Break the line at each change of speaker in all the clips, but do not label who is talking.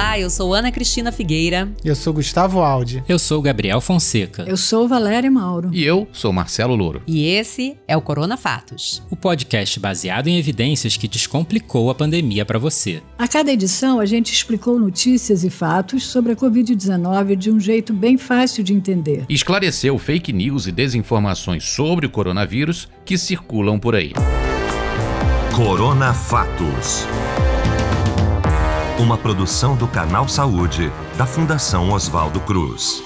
Olá, eu sou Ana Cristina Figueira.
Eu sou Gustavo Aldi.
Eu sou Gabriel Fonseca.
Eu sou Valéria Mauro.
E eu sou Marcelo Louro.
E esse é o Corona Fatos.
O podcast baseado em evidências que descomplicou a pandemia para você.
A cada edição a gente explicou notícias e fatos sobre a Covid-19 de um jeito bem fácil de entender.
Esclareceu fake news e desinformações sobre o coronavírus que circulam por aí.
Corona Fatos. Uma produção do Canal Saúde, da Fundação Oswaldo Cruz.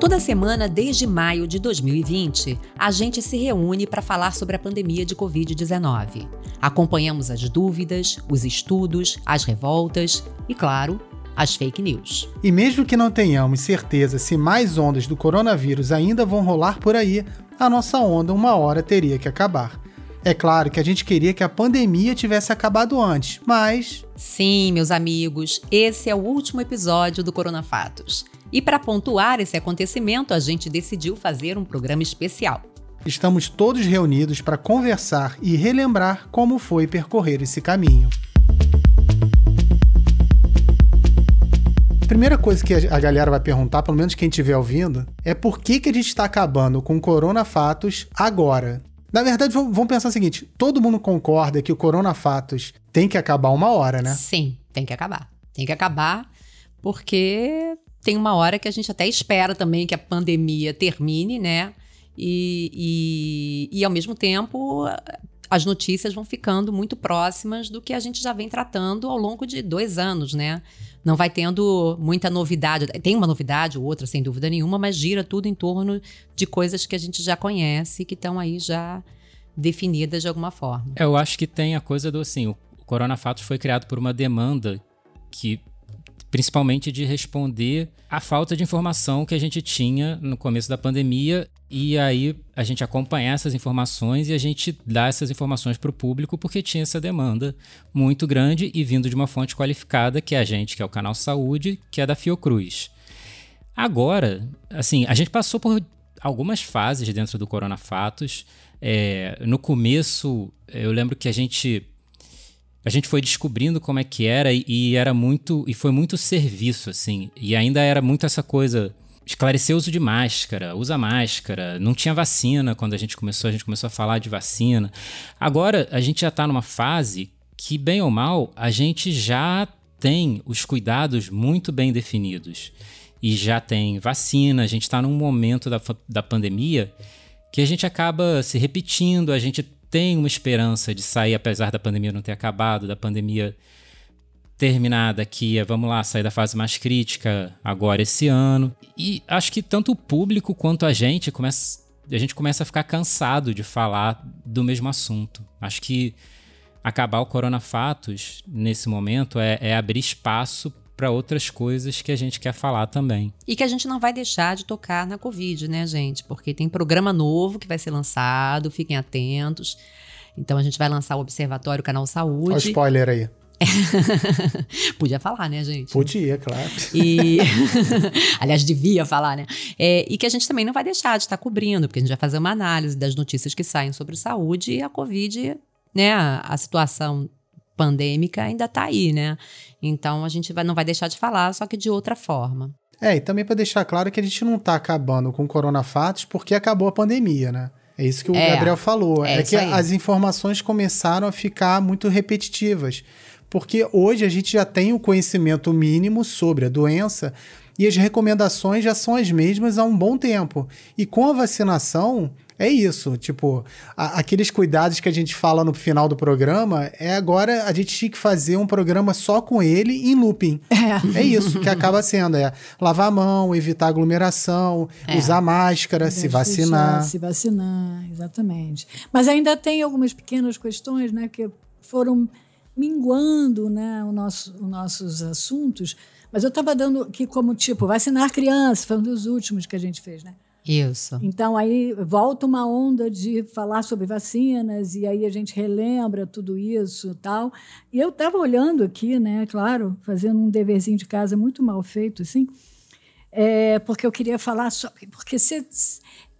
Toda semana, desde maio de 2020, a gente se reúne para falar sobre a pandemia de Covid-19. Acompanhamos as dúvidas, os estudos, as revoltas e, claro, as fake news.
E mesmo que não tenhamos certeza se mais ondas do coronavírus ainda vão rolar por aí, a nossa onda uma hora teria que acabar. É claro que a gente queria que a pandemia tivesse acabado antes, mas.
Sim, meus amigos, esse é o último episódio do Corona Fatos. E para pontuar esse acontecimento, a gente decidiu fazer um programa especial.
Estamos todos reunidos para conversar e relembrar como foi percorrer esse caminho. Primeira coisa que a galera vai perguntar, pelo menos quem estiver ouvindo, é por que, que a gente está acabando com o Corona Fatos agora? Na verdade, vamos pensar o seguinte: todo mundo concorda que o coronafatos tem que acabar uma hora, né?
Sim, tem que acabar. Tem que acabar, porque tem uma hora que a gente até espera também que a pandemia termine, né? E, e, e ao mesmo tempo, as notícias vão ficando muito próximas do que a gente já vem tratando ao longo de dois anos, né? Não vai tendo muita novidade. Tem uma novidade ou outra, sem dúvida nenhuma, mas gira tudo em torno de coisas que a gente já conhece, que estão aí já definidas de alguma forma.
Eu acho que tem a coisa do assim, o Corona Fatos foi criado por uma demanda que principalmente de responder à falta de informação que a gente tinha no começo da pandemia e aí a gente acompanhar essas informações e a gente dar essas informações para o público porque tinha essa demanda muito grande e vindo de uma fonte qualificada que é a gente, que é o canal Saúde, que é da Fiocruz. Agora, assim, a gente passou por algumas fases dentro do Corona Fatos. É, no começo, eu lembro que a gente a gente foi descobrindo como é que era e, e, era muito e foi muito serviço assim. E ainda era muito essa coisa esclarecer o uso de máscara usa máscara. Não tinha vacina quando a gente começou a gente começou a falar de vacina. Agora a gente já está numa fase que bem ou mal a gente já tem os cuidados muito bem definidos. E já tem vacina a gente está num momento da, da pandemia que a gente acaba se repetindo a gente tem uma esperança de sair, apesar da pandemia não ter acabado, da pandemia terminada que é, vamos lá, sair da fase mais crítica agora esse ano. E acho que tanto o público quanto a gente começa a gente começa a ficar cansado de falar do mesmo assunto. Acho que acabar o Corona Fatos nesse momento é, é abrir espaço para outras coisas que a gente quer falar também.
E que a gente não vai deixar de tocar na Covid, né, gente? Porque tem programa novo que vai ser lançado, fiquem atentos. Então a gente vai lançar o Observatório Canal Saúde. Olha o
spoiler aí.
Podia falar, né, gente?
Podia, claro.
E, aliás, devia falar, né? É, e que a gente também não vai deixar de estar cobrindo, porque a gente vai fazer uma análise das notícias que saem sobre saúde e a Covid, né? A, a situação pandêmica ainda está aí, né? Então a gente vai, não vai deixar de falar, só que de outra forma.
É, e também para deixar claro que a gente não está acabando com coronafatos porque acabou a pandemia, né? É isso que o é, Gabriel falou. É, é que as informações começaram a ficar muito repetitivas. Porque hoje a gente já tem o conhecimento mínimo sobre a doença e as recomendações já são as mesmas há um bom tempo. E com a vacinação, é isso, tipo, a, aqueles cuidados que a gente fala no final do programa, é agora a gente tinha que fazer um programa só com ele em looping. É, é isso que acaba sendo, é lavar a mão, evitar aglomeração, é. usar máscara, se vacinar.
se vacinar, exatamente. Mas ainda tem algumas pequenas questões, né, que foram minguando, né, o nosso, os nossos assuntos, mas eu estava dando aqui como tipo, vacinar crianças, foi um dos últimos que a gente fez, né?
Isso.
Então aí volta uma onda de falar sobre vacinas e aí a gente relembra tudo isso tal. E eu estava olhando aqui, né, claro, fazendo um deverzinho de casa muito mal feito, assim. é, porque eu queria falar só. Porque você,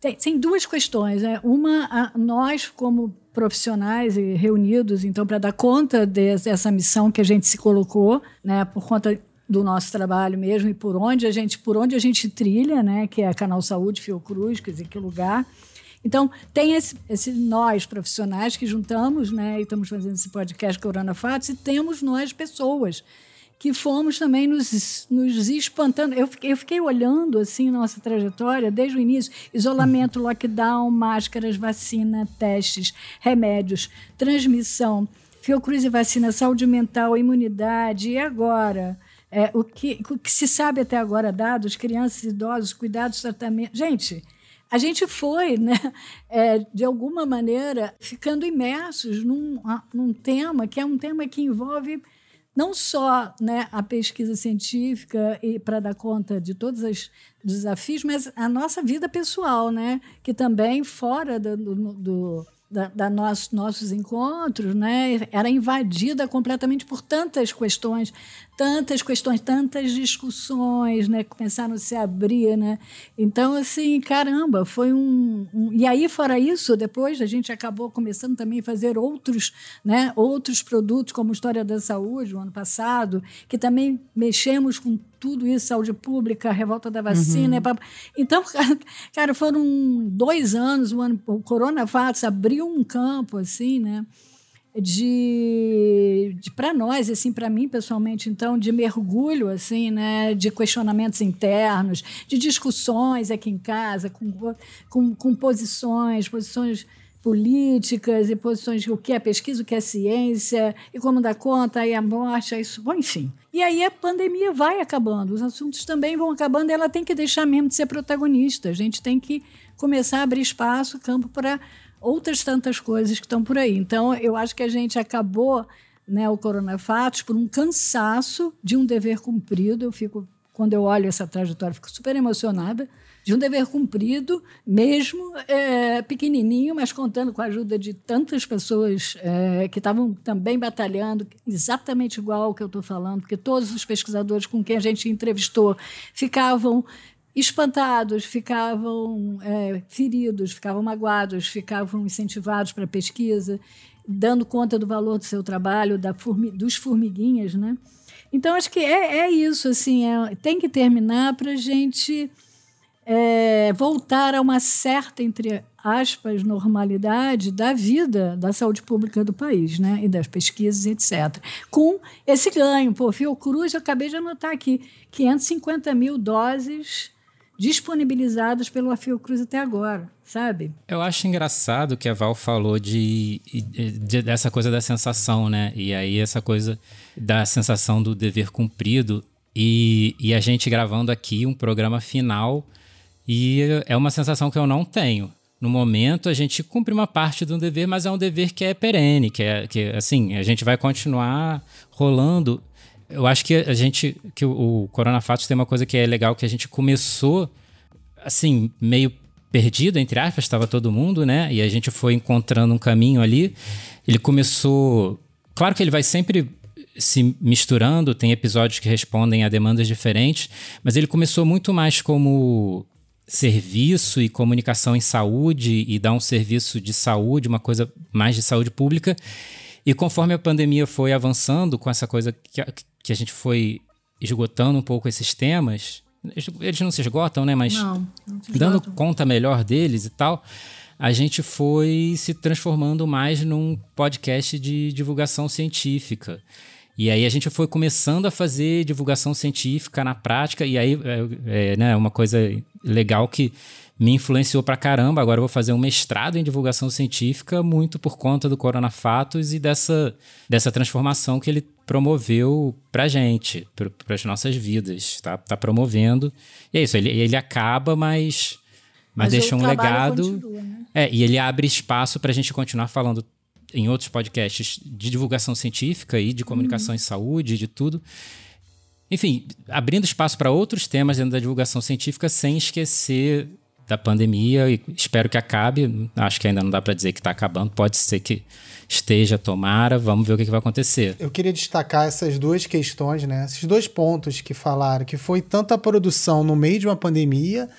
tem, tem duas questões. Né? Uma, a, nós, como profissionais e reunidos, então, para dar conta dessa missão que a gente se colocou, né, por conta do nosso trabalho mesmo e por onde a gente por onde a gente trilha, né, que é Canal Saúde, Fiocruz, quer dizer, que lugar. Então, tem esse, esse, nós profissionais que juntamos, né, e estamos fazendo esse podcast Corona Fatos, e temos nós pessoas que fomos também nos, nos espantando. Eu fiquei, eu fiquei olhando assim nossa trajetória desde o início: isolamento, lockdown, máscaras, vacina, testes, remédios, transmissão, Fiocruz e vacina, saúde mental, imunidade, e agora? É, o, que, o que se sabe até agora, dados, crianças, idosos, cuidados, tratamento. Gente, a gente foi, né, é, de alguma maneira, ficando imersos num, num tema que é um tema que envolve não só né, a pesquisa científica e para dar conta de todos os desafios, mas a nossa vida pessoal, né, que também fora do, do, da, da nosso, nossos encontros, né, era invadida completamente por tantas questões, tantas questões, tantas discussões, né, começaram a se abrir, né. Então, assim, caramba, foi um, um, e aí fora isso, depois a gente acabou começando também a fazer outros, né, outros produtos como História da Saúde, o ano passado, que também mexemos com tudo isso, saúde pública, revolta da vacina. Uhum. Então, cara, foram dois anos, o, ano, o Corona Fatos abriu um campo, assim, né? De, de para nós assim para mim pessoalmente então de mergulho assim né de questionamentos internos de discussões aqui em casa com, com, com posições posições políticas e posições de o que é pesquisa, o que é ciência, e como dar conta, aí a morte, isso, bom, enfim. E aí a pandemia vai acabando, os assuntos também vão acabando, e ela tem que deixar mesmo de ser protagonista. A gente tem que começar a abrir espaço, campo para outras tantas coisas que estão por aí. Então, eu acho que a gente acabou né, o Coronafatos por um cansaço de um dever cumprido. Eu fico, quando eu olho essa trajetória, fico super emocionada de um dever cumprido, mesmo é, pequenininho, mas contando com a ajuda de tantas pessoas é, que estavam também batalhando, exatamente igual ao que eu estou falando, porque todos os pesquisadores com quem a gente entrevistou ficavam espantados, ficavam é, feridos, ficavam magoados, ficavam incentivados para pesquisa, dando conta do valor do seu trabalho, da formi dos formiguinhas, né? Então acho que é, é isso, assim, é, tem que terminar para a gente é, voltar a uma certa, entre aspas, normalidade da vida da saúde pública do país, né? E das pesquisas, etc. Com esse ganho. Pô, Fiocruz, eu acabei de anotar aqui, 550 mil doses disponibilizadas pelo Fiocruz até agora, sabe?
Eu acho engraçado que a Val falou de, de, dessa coisa da sensação, né? E aí essa coisa da sensação do dever cumprido e, e a gente gravando aqui um programa final e é uma sensação que eu não tenho. No momento, a gente cumpre uma parte do dever, mas é um dever que é perene, que é que assim, a gente vai continuar rolando. Eu acho que a gente que o, o Corona Fatos tem uma coisa que é legal que a gente começou assim, meio perdido entre aspas, estava todo mundo, né? E a gente foi encontrando um caminho ali. Ele começou, claro que ele vai sempre se misturando, tem episódios que respondem a demandas diferentes, mas ele começou muito mais como serviço e comunicação em saúde e dar um serviço de saúde, uma coisa mais de saúde pública. E conforme a pandemia foi avançando com essa coisa que que a gente foi esgotando um pouco esses temas, eles não se esgotam, né? Mas não, não dando conta melhor deles e tal, a gente foi se transformando mais num podcast de divulgação científica. E aí a gente foi começando a fazer divulgação científica na prática, e aí é, é né, uma coisa legal que me influenciou pra caramba. Agora eu vou fazer um mestrado em divulgação científica, muito por conta do Coronafatos e dessa, dessa transformação que ele promoveu pra gente, para as nossas vidas. Tá, tá promovendo. E é isso, ele, ele acaba, mas, mas, mas deixa um legado. Continua, né? É, e ele abre espaço para a gente continuar falando em outros podcasts de divulgação científica e de comunicação uhum. em saúde, de tudo. Enfim, abrindo espaço para outros temas dentro da divulgação científica sem esquecer da pandemia e espero que acabe. Acho que ainda não dá para dizer que está acabando, pode ser que esteja, tomara, vamos ver o que, que, vai acontecer.
Eu queria destacar essas duas questões, né? Esses dois pontos que falaram, que foi tanto a produção no meio de uma pandemia,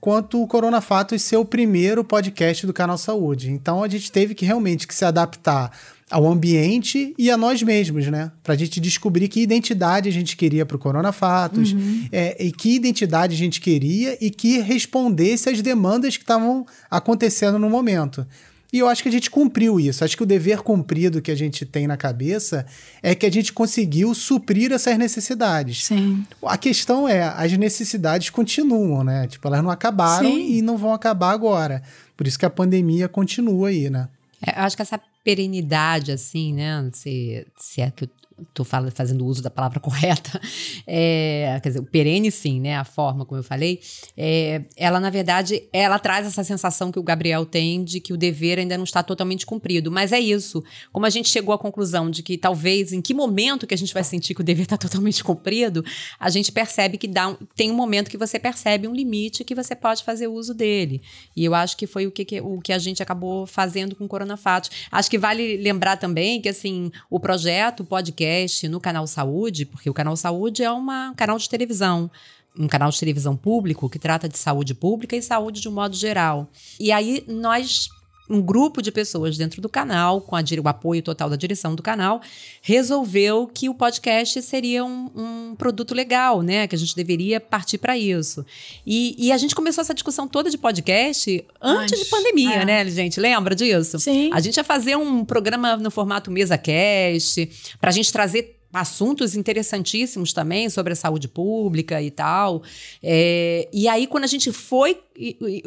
quanto o Corona Fatos ser o primeiro podcast do Canal Saúde. Então a gente teve que realmente que se adaptar ao ambiente e a nós mesmos, né? Para a gente descobrir que identidade a gente queria para o Corona Fatos uhum. é, e que identidade a gente queria e que respondesse às demandas que estavam acontecendo no momento. E eu acho que a gente cumpriu isso. Acho que o dever cumprido que a gente tem na cabeça é que a gente conseguiu suprir essas necessidades.
Sim.
A questão é, as necessidades continuam, né? Tipo, elas não acabaram Sim. e não vão acabar agora. Por isso que a pandemia continua aí, né?
É, eu acho que essa perenidade, assim, né? Se, se é que estou fazendo uso da palavra correta, é, quer dizer, o perene sim, né, a forma como eu falei, é, ela na verdade, ela traz essa sensação que o Gabriel tem de que o dever ainda não está totalmente cumprido, mas é isso, como a gente chegou à conclusão de que talvez, em que momento que a gente vai sentir que o dever está totalmente cumprido, a gente percebe que dá um, tem um momento que você percebe um limite que você pode fazer uso dele, e eu acho que foi o que, que o que a gente acabou fazendo com o Corona Fatos. Acho que vale lembrar também que, assim, o projeto, o podcast, podcast no Canal Saúde, porque o Canal Saúde é uma, um canal de televisão um canal de televisão público que trata de saúde pública e saúde de um modo geral. E aí nós um grupo de pessoas dentro do canal, com a, o apoio total da direção do canal, resolveu que o podcast seria um, um produto legal, né? Que a gente deveria partir para isso. E, e, a gente começou essa discussão toda de podcast antes de pandemia, é. né, gente? Lembra disso?
Sim.
A gente ia fazer um programa no formato mesa cast, para a gente trazer assuntos interessantíssimos também sobre a saúde pública e tal. É, e aí, quando a gente foi,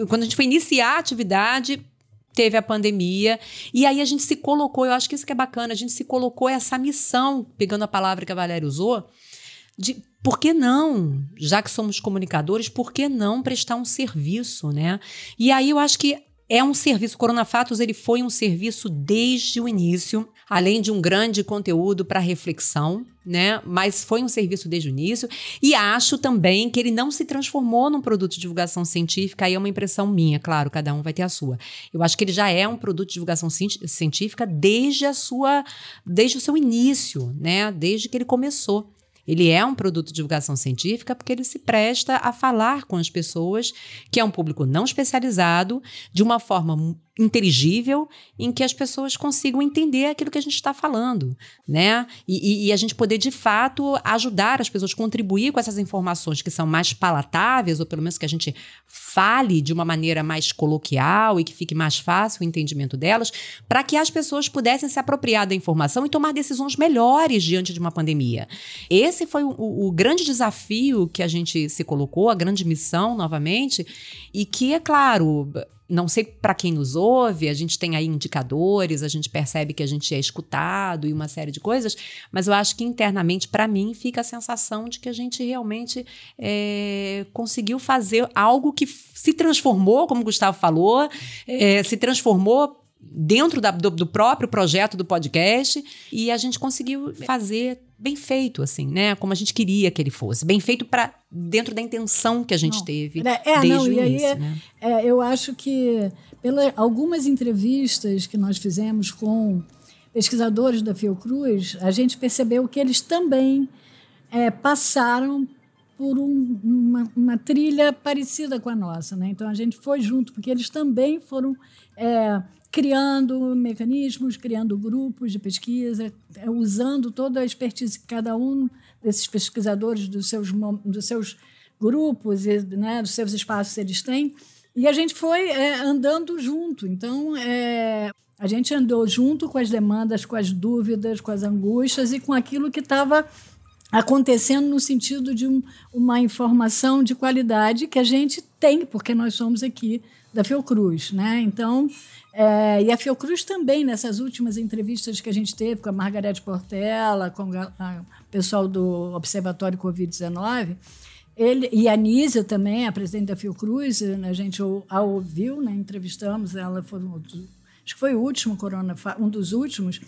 quando a gente foi iniciar a atividade, teve a pandemia. E aí a gente se colocou, eu acho que isso que é bacana, a gente se colocou essa missão, pegando a palavra que a Valéria usou, de por que não, já que somos comunicadores, por que não prestar um serviço, né? E aí eu acho que é um serviço, o Corona Fatos ele foi um serviço desde o início, além de um grande conteúdo para reflexão, né? Mas foi um serviço desde o início. E acho também que ele não se transformou num produto de divulgação científica, aí é uma impressão minha, claro, cada um vai ter a sua. Eu acho que ele já é um produto de divulgação científica desde a sua, desde o seu início, né? Desde que ele começou. Ele é um produto de divulgação científica porque ele se presta a falar com as pessoas, que é um público não especializado, de uma forma inteligível em que as pessoas consigam entender aquilo que a gente está falando, né? E, e, e, a gente poder, de fato, ajudar as pessoas, contribuir com essas informações que são mais palatáveis, ou pelo menos que a gente fale de uma maneira mais coloquial e que fique mais fácil o entendimento delas, para que as pessoas pudessem se apropriar da informação e tomar decisões melhores diante de uma pandemia. Esse foi o, o grande desafio que a gente se colocou, a grande missão, novamente, e que, é claro, não sei para quem nos ouve, a gente tem aí indicadores, a gente percebe que a gente é escutado e uma série de coisas, mas eu acho que internamente, para mim, fica a sensação de que a gente realmente é, conseguiu fazer algo que se transformou, como o Gustavo falou, é, se transformou dentro da, do, do, próprio projeto do podcast e a gente conseguiu fazer bem feito, assim, né? Como a gente queria que ele fosse. Bem feito para dentro da intenção que a gente não. teve é, é, desde não, o início. Aí, né?
é, eu acho que pelas algumas entrevistas que nós fizemos com pesquisadores da Fiocruz, a gente percebeu que eles também é, passaram por um, uma, uma, trilha parecida com a nossa, né? Então a gente foi junto porque eles também foram é, criando mecanismos, criando grupos de pesquisa, é, usando toda a expertise que cada um desses pesquisadores dos seus, dos seus grupos e né, dos seus espaços eles têm. E a gente foi é, andando junto. Então, é, a gente andou junto com as demandas, com as dúvidas, com as angústias e com aquilo que estava acontecendo no sentido de um, uma informação de qualidade que a gente tem, porque nós somos aqui da Fiocruz. Né? Então, é, e a Fiocruz também, nessas últimas entrevistas que a gente teve com a Margarete Portela, com o pessoal do Observatório Covid-19, ele, e a Nízia também, a presidente da Fiocruz, né, a gente a ouviu, né, entrevistamos ela, foi, acho que foi o último corona, um dos últimos,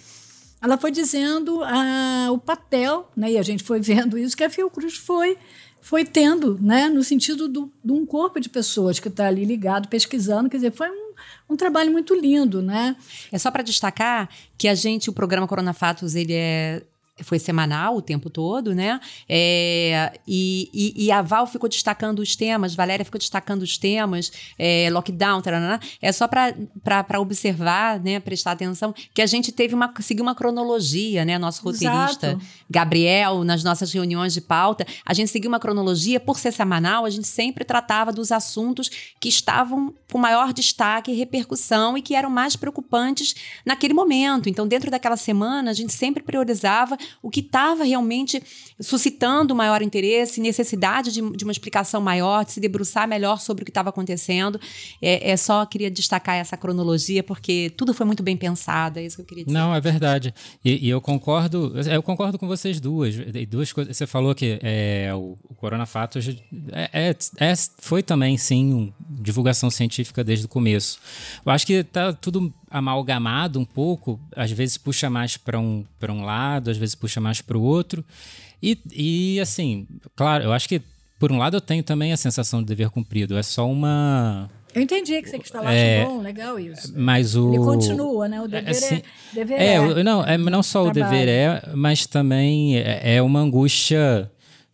ela foi dizendo ah, o papel, né, e a gente foi vendo isso, que a Fiocruz foi foi tendo, né, no sentido do, de um corpo de pessoas que está ali ligado, pesquisando. Quer dizer, foi um, um trabalho muito lindo, né?
É só para destacar que a gente, o programa Corona Fatos, ele é foi semanal o tempo todo, né? É, e, e, e, a Val ficou destacando os temas, Valéria ficou destacando os temas, é, lockdown, tarana, é só para observar, né? Prestar atenção que a gente teve uma seguiu uma cronologia, né? Nosso roteirista Exato. Gabriel nas nossas reuniões de pauta, a gente seguiu uma cronologia por ser semanal, a gente sempre tratava dos assuntos que estavam com maior destaque e repercussão e que eram mais preocupantes naquele momento. Então, dentro daquela semana, a gente sempre priorizava o que estava realmente suscitando maior interesse, necessidade de, de, uma explicação maior, de se debruçar melhor sobre o que estava acontecendo. É, é, só queria destacar essa cronologia, porque tudo foi muito bem pensado, é isso que eu queria dizer.
Não, é verdade. E, e eu concordo, eu concordo com vocês duas. Duas coisas. Você falou que é, o, o Corona Fatos é, é, é, foi também, sim, um, divulgação científica desde o começo. Eu acho que está tudo amalgamado um pouco, às vezes puxa mais para um, um lado, às vezes puxa mais para o outro. E, e, assim, claro, eu acho que, por um lado, eu tenho também a sensação de dever cumprido. É só uma.
Eu entendi que você quis falar, é, bom, legal isso.
Mas o.
Ele continua, né? O dever é. Assim, é, dever
é, é. Não, é, não só o dever é, mas também é, é uma angústia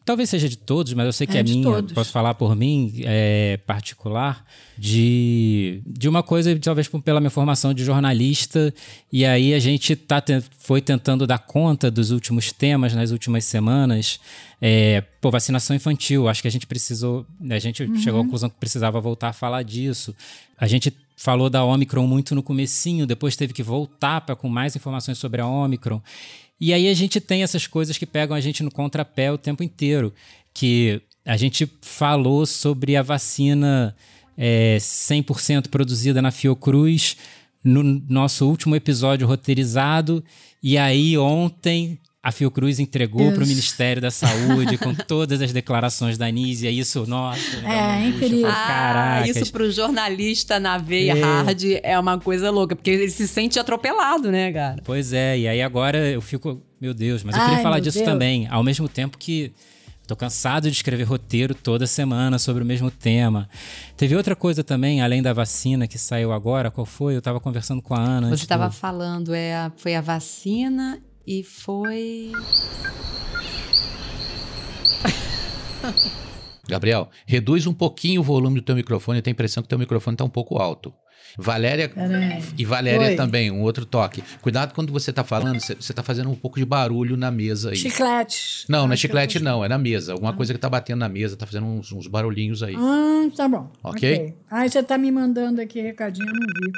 talvez seja de todos, mas eu sei que é, é minha, todos. posso falar por mim, é particular, de, de uma coisa, talvez pela minha formação de jornalista, e aí a gente tá, foi tentando dar conta dos últimos temas nas últimas semanas. É, pô, vacinação infantil, acho que a gente precisou, a gente uhum. chegou à conclusão que precisava voltar a falar disso. A gente falou da Omicron muito no comecinho, depois teve que voltar para com mais informações sobre a Omicron. E aí a gente tem essas coisas que pegam a gente no contrapé o tempo inteiro, que a gente falou sobre a vacina é, 100% produzida na Fiocruz no nosso último episódio roteirizado, e aí ontem a Fiocruz entregou para o Ministério da Saúde com todas as declarações da Anísia. Isso, nossa,
é incrível.
Ah, isso para o jornalista na veia é. hard é uma coisa louca, porque ele se sente atropelado, né, cara?
Pois é, e aí agora eu fico, meu Deus, mas eu Ai, queria falar disso Deus. também, ao mesmo tempo que Tô cansado de escrever roteiro toda semana sobre o mesmo tema. Teve outra coisa também, além da vacina que saiu agora, qual foi? Eu estava conversando com a Ana.
Você estava do... falando, é, foi a vacina e foi.
Gabriel, reduz um pouquinho o volume do teu microfone. Eu tenho a impressão que o teu microfone está um pouco alto. Valéria e Valéria Oi. também, um outro toque. Cuidado quando você está falando, você está fazendo um pouco de barulho na mesa aí.
Chiclete.
Não, não é chiclete não, é na mesa. Alguma ah. coisa que está batendo na mesa, está fazendo uns, uns, barulhinhos aí.
Ah, tá bom.
Ok? okay.
Ah, você está me mandando aqui recadinho, eu não vi.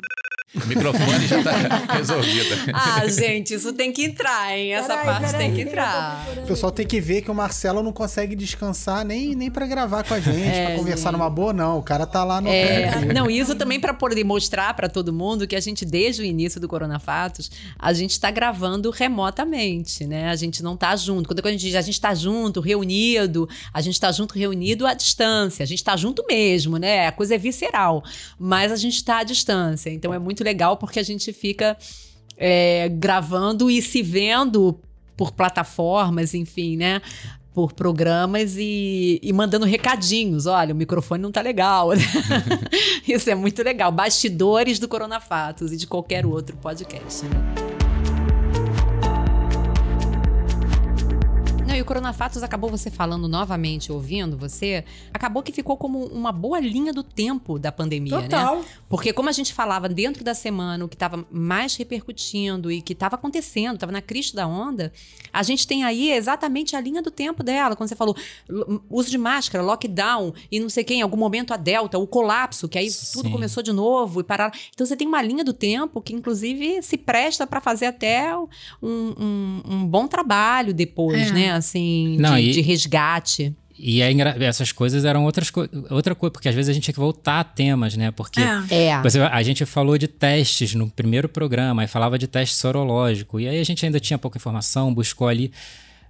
O microfone já está resolvido.
Ah, gente, isso tem que entrar, hein? Essa peraí, parte peraí, tem que entrar.
O pessoal tem que ver que o Marcelo não consegue descansar nem, nem para gravar com a gente, é, para conversar gente. numa boa, não. O cara tá lá no.
É, não, isso também para poder mostrar para todo mundo que a gente, desde o início do Corona Fatos, a gente está gravando remotamente, né? A gente não tá junto. Quando a gente diz a gente está junto, reunido, a gente está junto, reunido à distância. A gente está junto mesmo, né? A coisa é visceral. Mas a gente está à distância. Então é muito muito legal porque a gente fica é, gravando e se vendo por plataformas, enfim, né? Por programas e, e mandando recadinhos. Olha, o microfone não tá legal. Isso é muito legal. Bastidores do Coronafatos e de qualquer outro podcast. E o Coronafatos acabou você falando novamente, ouvindo você, acabou que ficou como uma boa linha do tempo da pandemia, né? Total. né? Porque como a gente falava dentro da semana, o que estava mais repercutindo e que estava acontecendo, estava na crista da onda, a gente tem aí exatamente a linha do tempo dela. Quando você falou uso de máscara, lockdown e não sei quem, em algum momento a Delta, o colapso, que aí Sim. tudo começou de novo e parar. Então você tem uma linha do tempo que, inclusive, se presta para fazer até um, um, um, bom trabalho depois, é. né? Assim, Não, de, e, de, resgate.
E é engra... essas coisas eram outras co... outra coisa, porque às vezes a gente tinha que voltar a temas, né? Porque
é. é.
a gente falou de testes no primeiro programa, e falava de teste sorológico, e aí a gente ainda tinha pouca informação, buscou ali.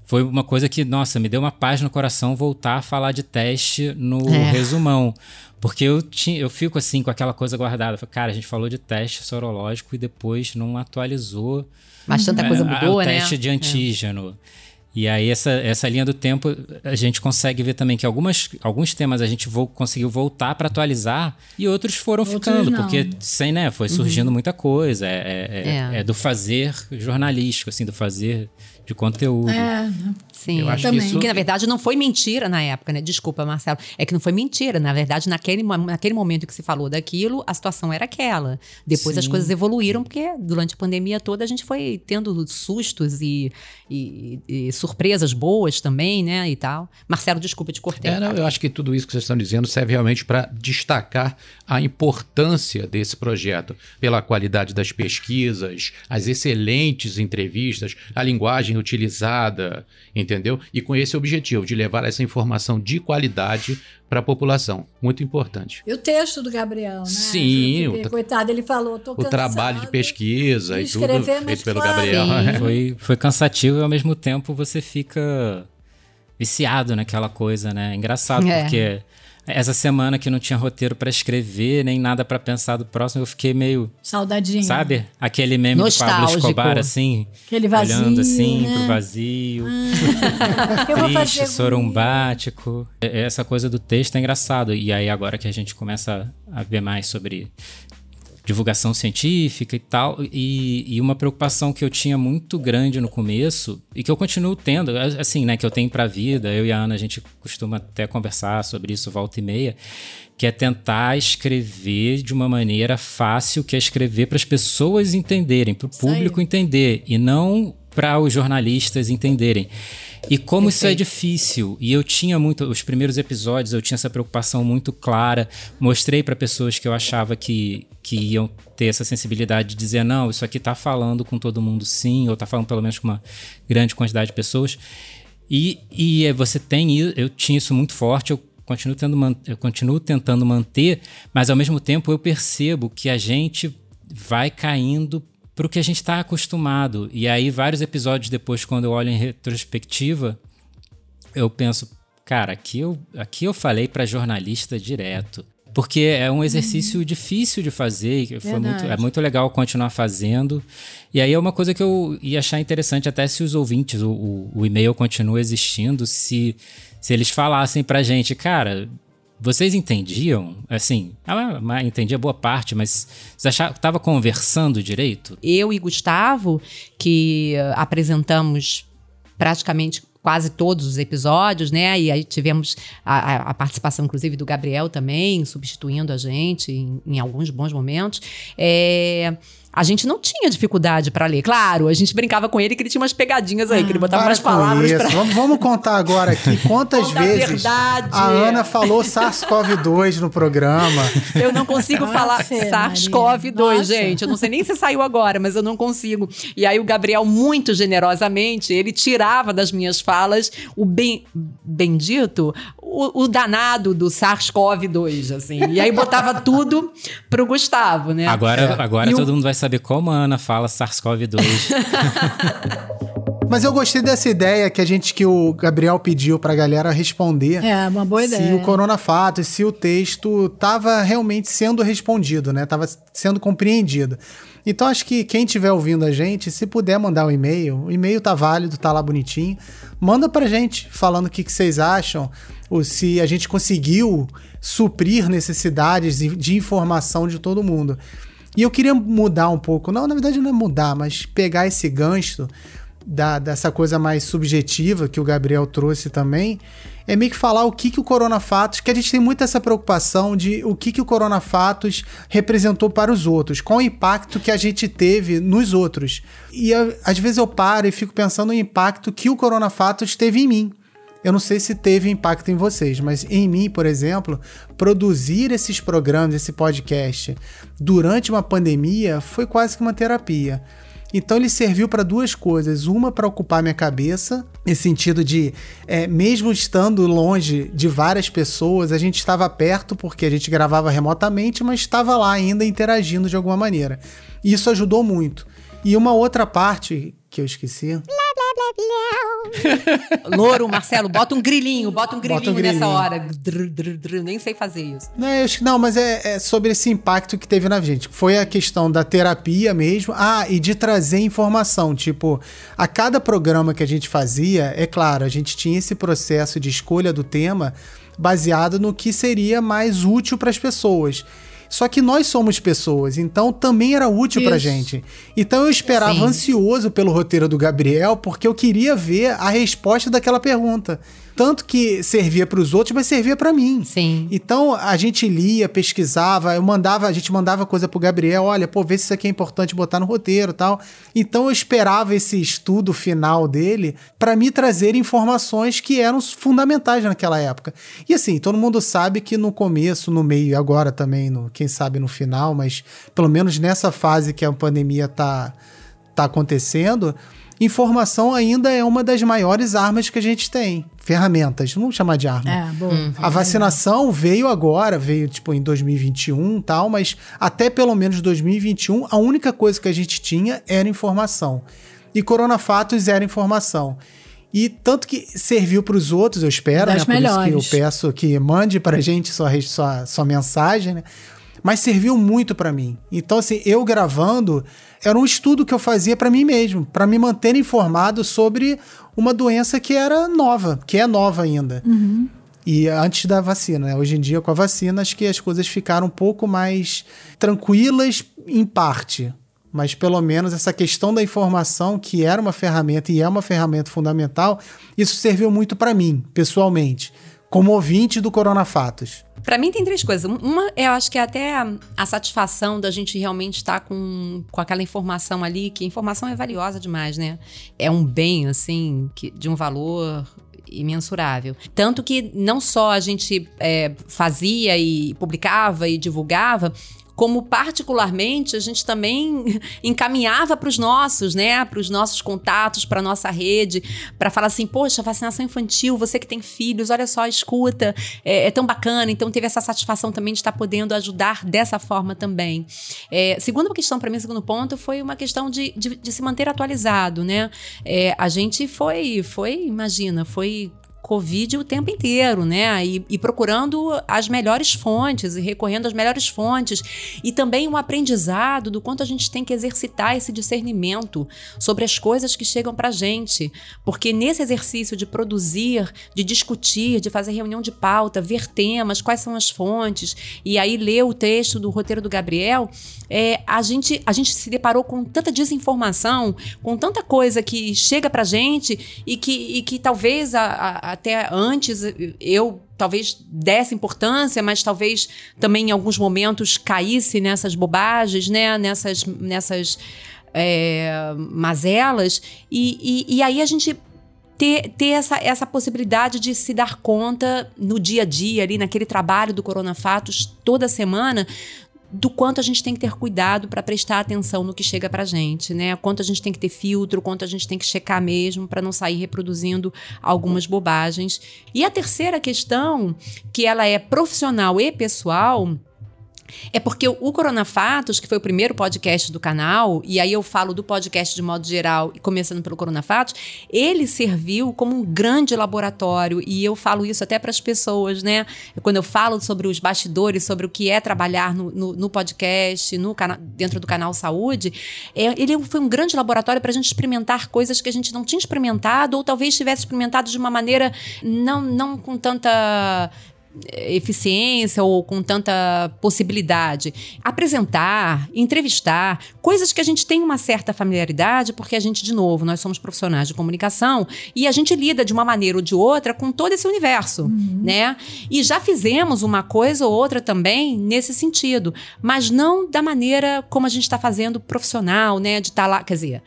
Foi uma coisa que, nossa, me deu uma paz no coração voltar a falar de teste no é. resumão. Porque eu, tinha, eu fico assim com aquela coisa guardada. Cara, a gente falou de teste sorológico e depois não atualizou.
Mas tanta coisa mudou,
o
né?
teste de é. antígeno. É. E aí, essa, essa linha do tempo, a gente consegue ver também que algumas, alguns temas a gente vo, conseguiu voltar para atualizar e outros foram outros ficando, não. porque sem, né, foi surgindo uhum. muita coisa. É, é, é. é, do fazer jornalístico, assim, do fazer de conteúdo.
É,
sim. Eu acho também. Que, isso... que na verdade não foi mentira na época, né? Desculpa, Marcelo. É que não foi mentira. Na verdade, naquele, naquele momento que se falou daquilo, a situação era aquela. Depois sim. as coisas evoluíram, porque durante a pandemia toda a gente foi tendo sustos e, e, e surpresas boas também, né? E tal. Marcelo, desculpa, te cortei.
É, não, eu acho que tudo isso que vocês estão dizendo serve realmente para destacar a importância desse projeto, pela qualidade das pesquisas, as excelentes entrevistas, a linguagem utilizada, entendeu? E com esse objetivo de levar essa informação de qualidade para a população. Muito importante.
E o texto do Gabriel, né?
Sim.
O, coitado, ele falou, tô
O trabalho de pesquisa e tudo feito pelo Gabriel.
foi, foi cansativo e ao mesmo tempo você fica viciado naquela coisa, né? Engraçado, é. porque essa semana que não tinha roteiro para escrever, nem nada para pensar do próximo, eu fiquei meio.
Saudadinho.
Sabe? Aquele meme do Pablo Escobar, assim.
Aquele vazio.
Olhando assim né? pro vazio. Ah. triste, sorumbático. Essa coisa do texto é engraçado. E aí, agora que a gente começa a ver mais sobre divulgação científica e tal. E, e, uma preocupação que eu tinha muito grande no começo e que eu continuo tendo, assim, né, que eu tenho para a vida. Eu e a Ana a gente costuma até conversar sobre isso volta e meia, que é tentar escrever de uma maneira fácil, que é escrever para as pessoas entenderem, para o público entender e não para os jornalistas entenderem. E como Perfeito. isso é difícil. E eu tinha muito. Os primeiros episódios eu tinha essa preocupação muito clara. Mostrei para pessoas que eu achava que, que iam ter essa sensibilidade de dizer: não, isso aqui está falando com todo mundo sim, ou está falando pelo menos com uma grande quantidade de pessoas. E, e você tem. Eu tinha isso muito forte. Eu continuo, tendo, eu continuo tentando manter, mas ao mesmo tempo eu percebo que a gente vai caindo para o que a gente está acostumado. E aí, vários episódios depois, quando eu olho em retrospectiva, eu penso, cara, aqui eu, aqui eu falei para jornalista direto. Porque é um exercício uhum. difícil de fazer, e foi muito, é muito legal continuar fazendo. E aí é uma coisa que eu ia achar interessante, até se os ouvintes, o, o, o e-mail continua existindo, se, se eles falassem pra gente, cara, vocês entendiam? Assim, ela entendia boa parte, mas você achava que estava conversando direito?
Eu e Gustavo, que apresentamos praticamente quase todos os episódios, né? E aí tivemos a, a, participação, inclusive, do Gabriel também, substituindo a gente em, em alguns bons momentos. É a gente não tinha dificuldade para ler. Claro, a gente brincava com ele que ele tinha umas pegadinhas aí, que ele botava umas palavras. Pra...
Vamos, vamos, contar agora aqui quantas vezes a Ana falou SARS-CoV-2 no programa.
Eu não consigo Nossa, falar SARS-CoV-2, gente. Eu não sei nem se saiu agora, mas eu não consigo. E aí o Gabriel, muito generosamente, ele tirava das minhas falas o bem, bendito, o, o danado do SARS-CoV-2, assim. E aí botava tudo pro Gustavo, né?
Agora, é. agora todo o... mundo vai saber como a Ana fala SARS-CoV-2.
Mas eu gostei dessa ideia que a gente que o Gabriel pediu pra galera responder.
É, uma boa ideia.
Se o coronafato, se o texto tava realmente sendo respondido, né? Tava sendo compreendido. Então acho que quem estiver ouvindo a gente, se puder mandar um e-mail, o e-mail tá válido, tá lá bonitinho. Manda pra gente falando o que, que vocês acham, ou se a gente conseguiu suprir necessidades de informação de todo mundo. E eu queria mudar um pouco, não, na verdade não é mudar, mas pegar esse gancho da, dessa coisa mais subjetiva que o Gabriel trouxe também, é meio que falar o que, que o Coronafatos, que a gente tem muito essa preocupação de o que, que o Coronafatos representou para os outros, qual o impacto que a gente teve nos outros. E eu, às vezes eu paro e fico pensando no impacto que o Coronafatos teve em mim. Eu não sei se teve impacto em vocês, mas em mim, por exemplo, produzir esses programas, esse podcast, durante uma pandemia foi quase que uma terapia. Então ele serviu para duas coisas. Uma para ocupar minha cabeça, nesse sentido de, é, mesmo estando longe de várias pessoas, a gente estava perto porque a gente gravava remotamente, mas estava lá ainda interagindo de alguma maneira. Isso ajudou muito. E uma outra parte que eu esqueci.
Louro, Marcelo, bota um grilinho, bota um grilinho, bota um nessa hora. Drr, drr, drr, nem sei fazer isso.
Não, eu acho, não mas é, é, sobre esse impacto que teve na gente. Foi a questão da terapia mesmo. Ah, e de trazer informação. Tipo, a cada programa que a gente fazia, é claro, a gente tinha esse processo de escolha do tema baseado no que seria mais útil para as pessoas. Só que nós somos pessoas, então também era útil Isso. pra gente. Então eu esperava Sim. ansioso pelo roteiro do Gabriel, porque eu queria ver a resposta daquela pergunta tanto que servia para os outros, mas servia para mim.
Sim.
Então a gente lia, pesquisava, eu mandava, a gente mandava coisa pro Gabriel, olha, pô, vê se isso aqui é importante botar no roteiro, tal. Então eu esperava esse estudo final dele para me trazer informações que eram fundamentais naquela época. E assim, todo mundo sabe que no começo, no meio e agora também, no, quem sabe no final, mas pelo menos nessa fase que a pandemia tá tá acontecendo, informação ainda é uma das maiores armas que a gente tem. Ferramentas, vamos chamar de arma.
É, bom. Hum.
A vacinação veio agora, veio tipo em 2021 tal, mas até pelo menos 2021 a única coisa que a gente tinha era informação. E Corona Fatos era informação. E tanto que serviu para os outros, eu espero, das né? Melhores. Por isso que eu peço que mande para a gente sua, sua, sua mensagem, né? Mas serviu muito para mim. Então, assim, eu gravando, era um estudo que eu fazia para mim mesmo, para me manter informado sobre uma doença que era nova, que é nova ainda.
Uhum.
E antes da vacina, né? Hoje em dia, com a vacina, acho que as coisas ficaram um pouco mais tranquilas em parte. Mas pelo menos essa questão da informação, que era uma ferramenta e é uma ferramenta fundamental, isso serviu muito para mim, pessoalmente, como ouvinte do Corona Fatos.
Para mim tem três coisas. Uma, eu acho que é até a, satisfação da gente realmente estar tá com, com aquela informação ali, que informação é valiosa demais, né? É um bem, assim, que, de um valor imensurável. Tanto que não só a gente é, fazia e publicava e divulgava, como particularmente a gente também encaminhava para os nossos, né, para os nossos contatos, para nossa rede, para falar assim, poxa, vacinação infantil, você que tem filhos, olha só, escuta, é, é tão bacana. Então teve essa satisfação também de estar podendo ajudar dessa forma também. É, segunda questão para mim, segundo ponto, foi uma questão de, de, de se manter atualizado, né? É, a gente foi, foi, imagina, foi Covid o tempo inteiro, né? E, e, procurando as melhores fontes e recorrendo às melhores fontes. E também um aprendizado do quanto a gente tem que exercitar esse discernimento sobre as coisas que chegam pra gente. Porque nesse exercício de produzir, de discutir, de fazer reunião de pauta, ver temas, quais são as fontes, e aí ler o texto do roteiro do Gabriel, é, a, gente, a gente se deparou com tanta desinformação, com tanta coisa que chega pra gente e que, e que talvez a, a até antes eu talvez desse importância, mas talvez também em alguns momentos caísse nessas bobagens, né? Nessas, nessas é, mazelas. E, e, e aí a gente ter, ter essa, essa possibilidade de se dar conta no dia a dia, ali naquele trabalho do Corona Fatos, toda semana, do quanto a gente tem que ter cuidado para prestar atenção no que chega para gente, né? Quanto a gente tem que ter filtro, quanto a gente tem que checar mesmo para não sair reproduzindo algumas bobagens. E a terceira questão, que ela é profissional e pessoal, é porque o Corona Fatos, que foi o primeiro podcast do canal, e aí eu falo do podcast de modo geral, começando pelo Corona Fatos, ele serviu como um grande laboratório, e eu falo isso até para as pessoas, né? Quando eu falo sobre os bastidores, sobre o que é trabalhar no, no, no podcast, no dentro do canal Saúde, é, ele foi um grande laboratório para a gente experimentar coisas que a gente não tinha experimentado, ou talvez tivesse experimentado de uma maneira não, não com tanta eficiência ou com tanta possibilidade. Apresentar, entrevistar, coisas que a gente tem uma certa familiaridade, porque a gente, de novo, nós somos profissionais de comunicação e a gente lida de uma maneira ou de outra com todo esse universo, uhum. né? E já fizemos uma coisa ou outra também nesse sentido, mas não da maneira como a gente está fazendo profissional, né? De estar tá lá, quer dizer,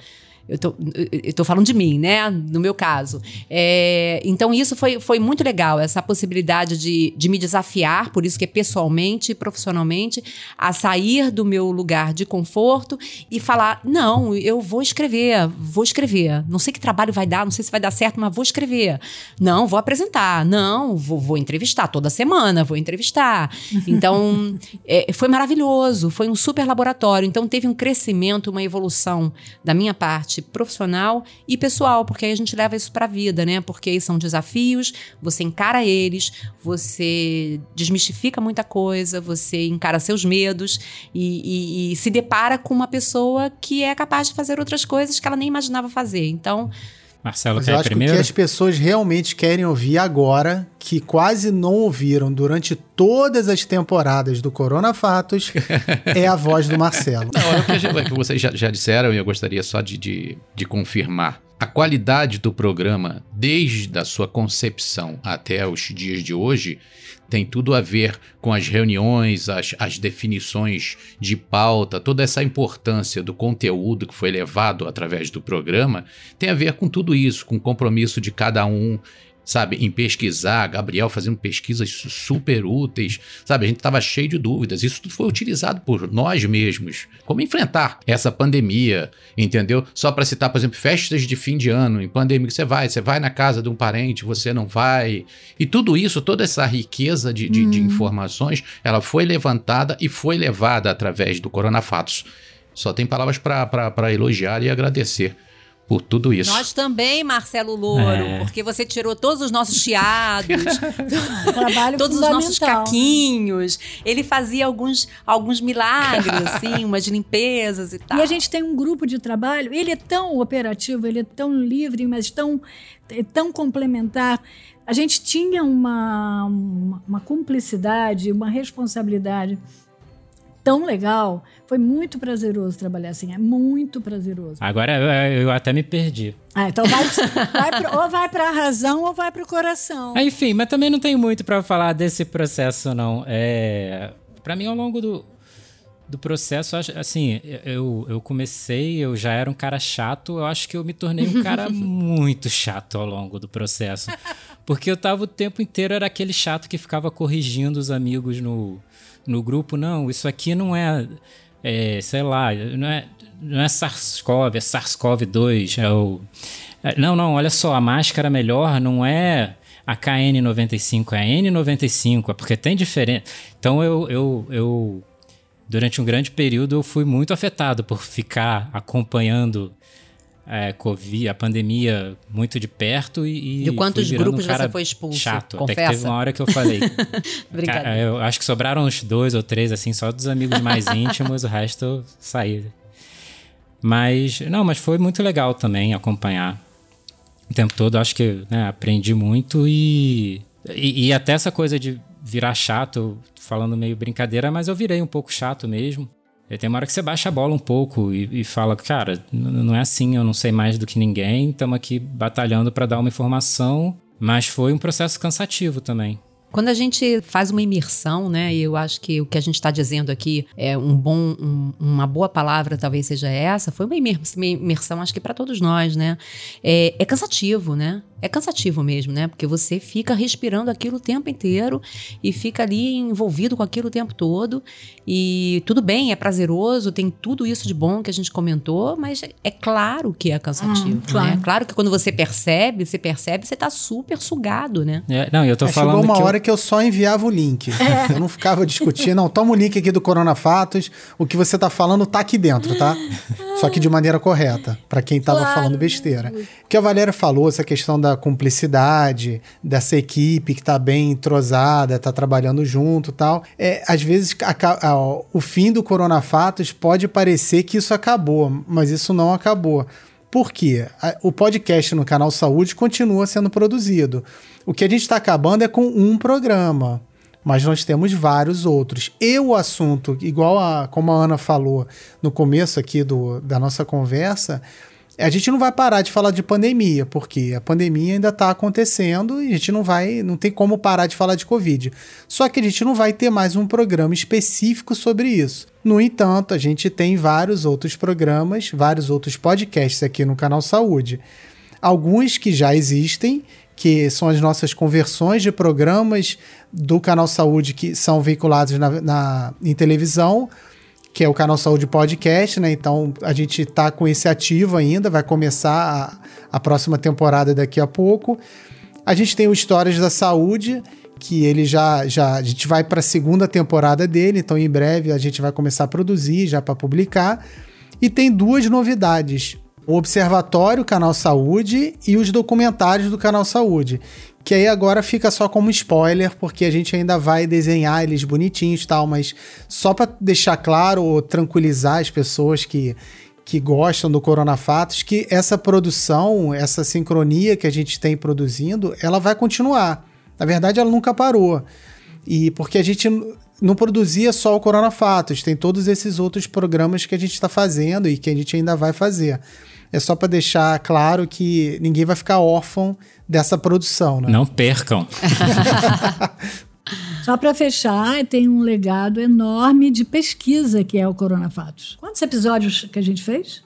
eu tô, eu tô falando de mim, né? No meu caso. É, então, isso foi, foi muito legal, essa possibilidade de, de me desafiar, por isso que é pessoalmente, profissionalmente, a sair do meu lugar de conforto e falar: não, eu vou escrever, vou escrever. Não sei que trabalho vai dar, não sei se vai dar certo, mas vou escrever. Não, vou apresentar. Não, vou, vou entrevistar toda semana, vou entrevistar. Então, é, foi maravilhoso, foi um super laboratório. Então, teve um crescimento, uma evolução da minha parte parte profissional e pessoal, porque aí a gente leva isso para a vida, né? Porque aí são desafios, você encara eles, você desmistifica muita coisa, você encara seus medos e, e, e se depara com uma pessoa que é capaz de fazer outras coisas que ela nem imaginava fazer. Então,
Marcelo
Mas eu acho
primeiro?
que as pessoas realmente querem ouvir agora, que quase não ouviram durante todas as temporadas do Corona Fatos, é a voz do Marcelo.
Não, é o que, gente, é que vocês já, já, disseram e eu gostaria só de, de, de confirmar. A qualidade do programa, desde a sua concepção até os dias de hoje, tem tudo a ver com as reuniões, as, as definições de pauta, toda essa importância do conteúdo que foi levado através do programa, tem a ver com tudo isso, com o compromisso de cada um sabe, em pesquisar, Gabriel fazendo pesquisas super úteis, sabe, a gente estava cheio de dúvidas, isso tudo foi utilizado por nós mesmos, como enfrentar essa pandemia, entendeu? Só para citar, por exemplo, festas de fim de ano, em pandemia, você vai, você vai na casa de um parente, você não vai, e tudo isso, toda essa riqueza de, de, hum. de informações, ela foi levantada e foi levada através do Coronafatos. Só tem palavras para elogiar e agradecer por tudo isso.
Nós também, Marcelo Louro, é. porque você tirou todos os nossos chiados, todos os nossos caquinhos. Ele fazia alguns, alguns milagres, assim, umas limpezas e tal.
E a gente tem um grupo de trabalho, ele é tão operativo, ele é tão livre, mas tão, é tão complementar. A gente tinha uma, uma, uma cumplicidade, uma responsabilidade tão legal. Foi muito prazeroso trabalhar assim, é muito prazeroso.
Agora eu, até me perdi.
Ah, então vai, vai pro, ou vai para a razão ou vai para o coração.
Ah, enfim, mas também não tem muito para falar desse processo, não. É, para mim, ao longo do, do processo, assim, eu, eu comecei, eu já era um cara chato, eu acho que eu me tornei um cara muito chato ao longo do processo. Porque eu tava o tempo inteiro, era aquele chato que ficava corrigindo os amigos no no grupo, não, isso aqui não é, é sei lá, não é, não é SARS-CoV, é SARS-CoV-2, é o... É, não, não, olha só, a máscara melhor não é a KN95, é a N95, é porque tem diferença. Então eu, eu, eu, durante um grande período, eu fui muito afetado por ficar acompanhando é, COVID, a pandemia muito de perto e.
De quantos grupos
um
você foi expulso?
Chato.
Confessa.
Até que teve uma hora que eu falei. eu acho que sobraram uns dois ou três, assim, só dos amigos mais íntimos, o resto eu saí. Mas, não, mas foi muito legal também acompanhar o tempo todo. Acho que né, aprendi muito e, e, e até essa coisa de virar chato, falando meio brincadeira, mas eu virei um pouco chato mesmo. Tem uma hora que você baixa a bola um pouco e, e fala, cara, não é assim, eu não sei mais do que ninguém, estamos aqui batalhando para dar uma informação, mas foi um processo cansativo também.
Quando a gente faz uma imersão, né, e eu acho que o que a gente está dizendo aqui é um bom, um, uma boa palavra, talvez seja essa, foi uma imersão, acho que para todos nós, né? É, é cansativo, né? é cansativo mesmo, né? Porque você fica respirando aquilo o tempo inteiro e fica ali envolvido com aquilo o tempo todo. E tudo bem, é prazeroso, tem tudo isso de bom que a gente comentou, mas é claro que é cansativo. Hum, claro. Né? claro que quando você percebe, você percebe, você tá super sugado, né?
É, não, eu tô é, falando.
Chegou uma
que
hora
eu...
que eu só enviava o link. É. Eu não ficava discutindo, não, toma o link aqui do Corona Fatos, o que você tá falando tá aqui dentro, tá? Só que de maneira correta, para quem tava claro. falando besteira. O que a Valéria falou, essa questão da cumplicidade, dessa equipe que tá bem entrosada, tá trabalhando junto tal. É, às vezes a, a, o fim do Coronafatos pode parecer que isso acabou, mas isso não acabou. Por quê? O podcast no canal Saúde continua sendo produzido. O que a gente está acabando é com um programa, mas nós temos vários outros. E o assunto, igual a como a Ana falou no começo aqui do, da nossa conversa, a gente não vai parar de falar de pandemia, porque a pandemia ainda está acontecendo e a gente não vai, não tem como parar de falar de Covid. Só que a gente não vai ter mais um programa específico sobre isso. No entanto, a gente tem vários outros programas, vários outros podcasts aqui no canal Saúde. Alguns que já existem, que são as nossas conversões de programas do canal Saúde que são veiculados na, na em televisão que é o Canal Saúde Podcast, né? Então a gente tá com esse ativo ainda, vai começar a, a próxima temporada daqui a pouco. A gente tem o Histórias da Saúde, que ele já, já a gente vai para a segunda temporada dele, então em breve a gente vai começar a produzir já para publicar. E tem duas novidades o Observatório Canal Saúde e os documentários do Canal Saúde. Que aí agora fica só como spoiler, porque a gente ainda vai desenhar eles bonitinhos e tal, mas só para deixar claro ou tranquilizar as pessoas que, que gostam do Corona Fatos, que essa produção, essa sincronia que a gente tem produzindo, ela vai continuar. Na verdade, ela nunca parou. E porque a gente não produzia só o Corona Fatos, tem todos esses outros programas que a gente está fazendo e que a gente ainda vai fazer. É só para deixar claro que ninguém vai ficar órfão dessa produção, né?
Não percam.
Só para fechar, tem um legado enorme de pesquisa que é o Corona Fatos. Quantos episódios que a gente fez?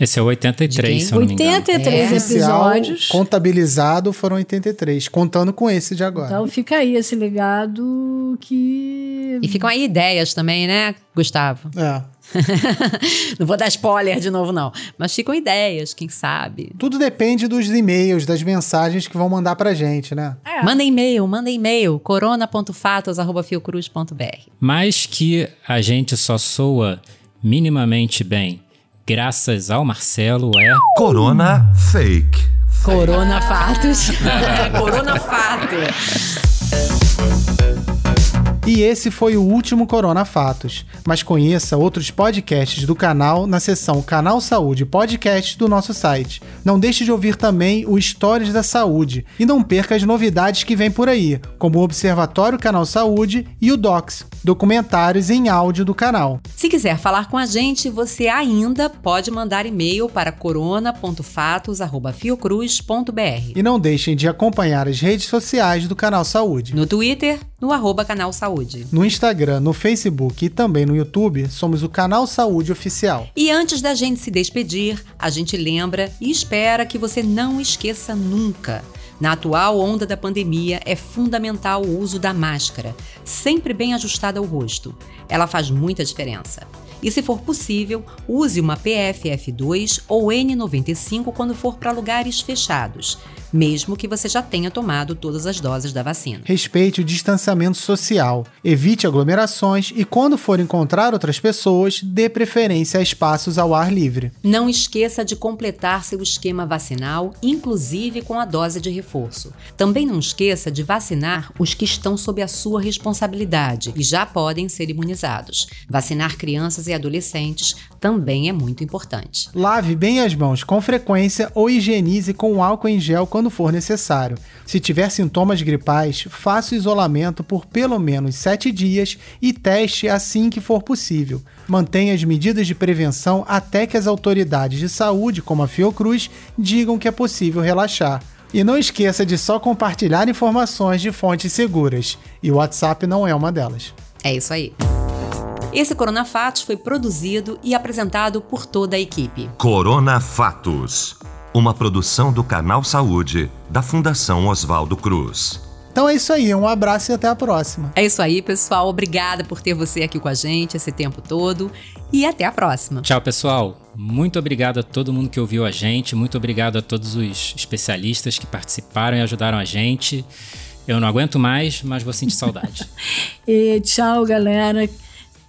Esse é o 83, se eu não me engano.
83 é. episódios.
Contabilizado foram 83, contando com esse de agora.
Então fica aí esse legado que.
E ficam aí ideias também, né, Gustavo?
É.
não vou dar spoiler de novo, não. Mas ficam ideias, quem sabe.
Tudo depende dos e-mails, das mensagens que vão mandar pra gente, né?
É. Manda e-mail, manda e-mail, corona.fatos.fiocruz.br.
Mas que a gente só soa minimamente bem graças ao Marcelo, é.
Corona Fake.
Corona Fatos. Corona Fatos.
E esse foi o último Corona Fatos. Mas conheça outros podcasts do canal na seção Canal Saúde Podcast do nosso site. Não deixe de ouvir também o Histórias da Saúde e não perca as novidades que vem por aí, como o Observatório Canal Saúde e o Docs, documentários em áudio do canal.
Se quiser falar com a gente, você ainda pode mandar e-mail para corona.fatos@fiocruz.br.
E não deixem de acompanhar as redes sociais do Canal Saúde.
No Twitter, no arroba Canal Saúde.
No Instagram, no Facebook e também no YouTube, somos o Canal Saúde Oficial.
E antes da gente se despedir, a gente lembra e espera que você não esqueça nunca. Na atual onda da pandemia, é fundamental o uso da máscara, sempre bem ajustada ao rosto. Ela faz muita diferença. E se for possível, use uma PFF2 ou N95 quando for para lugares fechados mesmo que você já tenha tomado todas as doses da vacina.
Respeite o distanciamento social, evite aglomerações e, quando for encontrar outras pessoas, dê preferência a espaços ao ar livre.
Não esqueça de completar seu esquema vacinal, inclusive com a dose de reforço. Também não esqueça de vacinar os que estão sob a sua responsabilidade e já podem ser imunizados. Vacinar crianças e adolescentes também é muito importante.
Lave bem as mãos com frequência ou higienize com álcool em gel quando for necessário. Se tiver sintomas gripais, faça o isolamento por pelo menos 7 dias e teste assim que for possível. Mantenha as medidas de prevenção até que as autoridades de saúde, como a Fiocruz, digam que é possível relaxar. E não esqueça de só compartilhar informações de fontes seguras. E o WhatsApp não é uma delas.
É isso aí. Esse Corona Fatos foi produzido e apresentado por toda a equipe.
Corona Fatos uma produção do Canal Saúde, da Fundação Oswaldo Cruz.
Então é isso aí, um abraço e até a próxima.
É isso aí, pessoal. Obrigada por ter você aqui com a gente esse tempo todo e até a próxima.
Tchau, pessoal. Muito obrigado a todo mundo que ouviu a gente, muito obrigado a todos os especialistas que participaram e ajudaram a gente. Eu não aguento mais, mas vou sentir saudade.
e tchau, galera.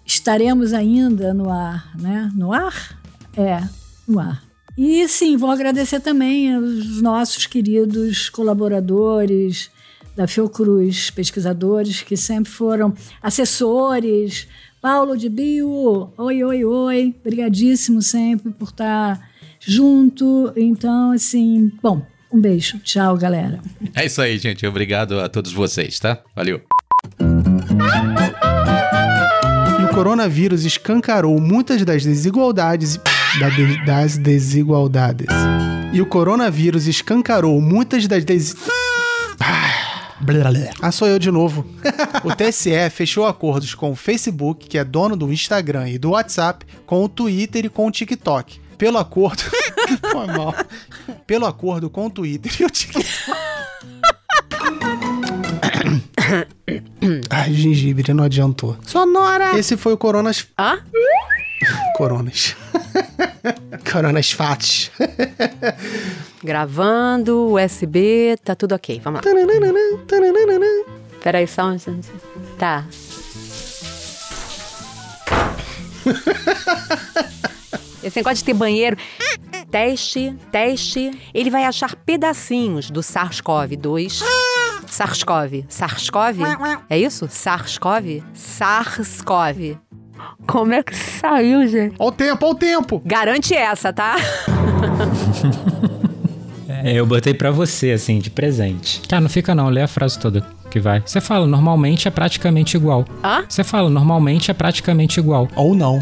Estaremos ainda no ar, né? No ar? É, no ar. E sim, vou agradecer também aos nossos queridos colaboradores da Fiocruz, pesquisadores que sempre foram assessores. Paulo de Bio, oi, oi, oi, brigadíssimo sempre por estar junto. Então, assim, bom, um beijo. Tchau, galera.
É isso aí, gente. Obrigado a todos vocês, tá? Valeu.
Coronavírus escancarou muitas das desigualdades das desigualdades. E o coronavírus escancarou muitas das des... Ah, sou eu de novo. o TSE fechou acordos com o Facebook, que é dono do Instagram e do WhatsApp, com o Twitter e com o TikTok. Pelo acordo. Foi mal. Pelo acordo com o Twitter e o TikTok. Ai, gengibre, não adiantou.
Sonora!
Esse foi o Coronas.
Ah?
Coronas. Coronas Fatos.
Gravando, USB, tá tudo ok. Vamos lá. Peraí, só um. Tá. Esse negócio de ter banheiro. teste, teste. Ele vai achar pedacinhos do SARS-CoV-2. SARS-CoV. SARS-CoV? É isso? SARS-CoV? SARS-CoV. Como é que saiu, gente?
Olha o tempo, olha o tempo!
Garante essa, tá?
é, eu botei para você, assim, de presente. Tá, não fica não, lê a frase toda que vai. Você fala, normalmente é praticamente igual.
Hã?
Você fala, normalmente é praticamente igual.
Ou não.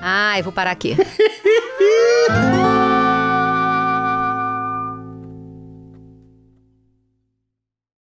Ah, eu vou parar aqui.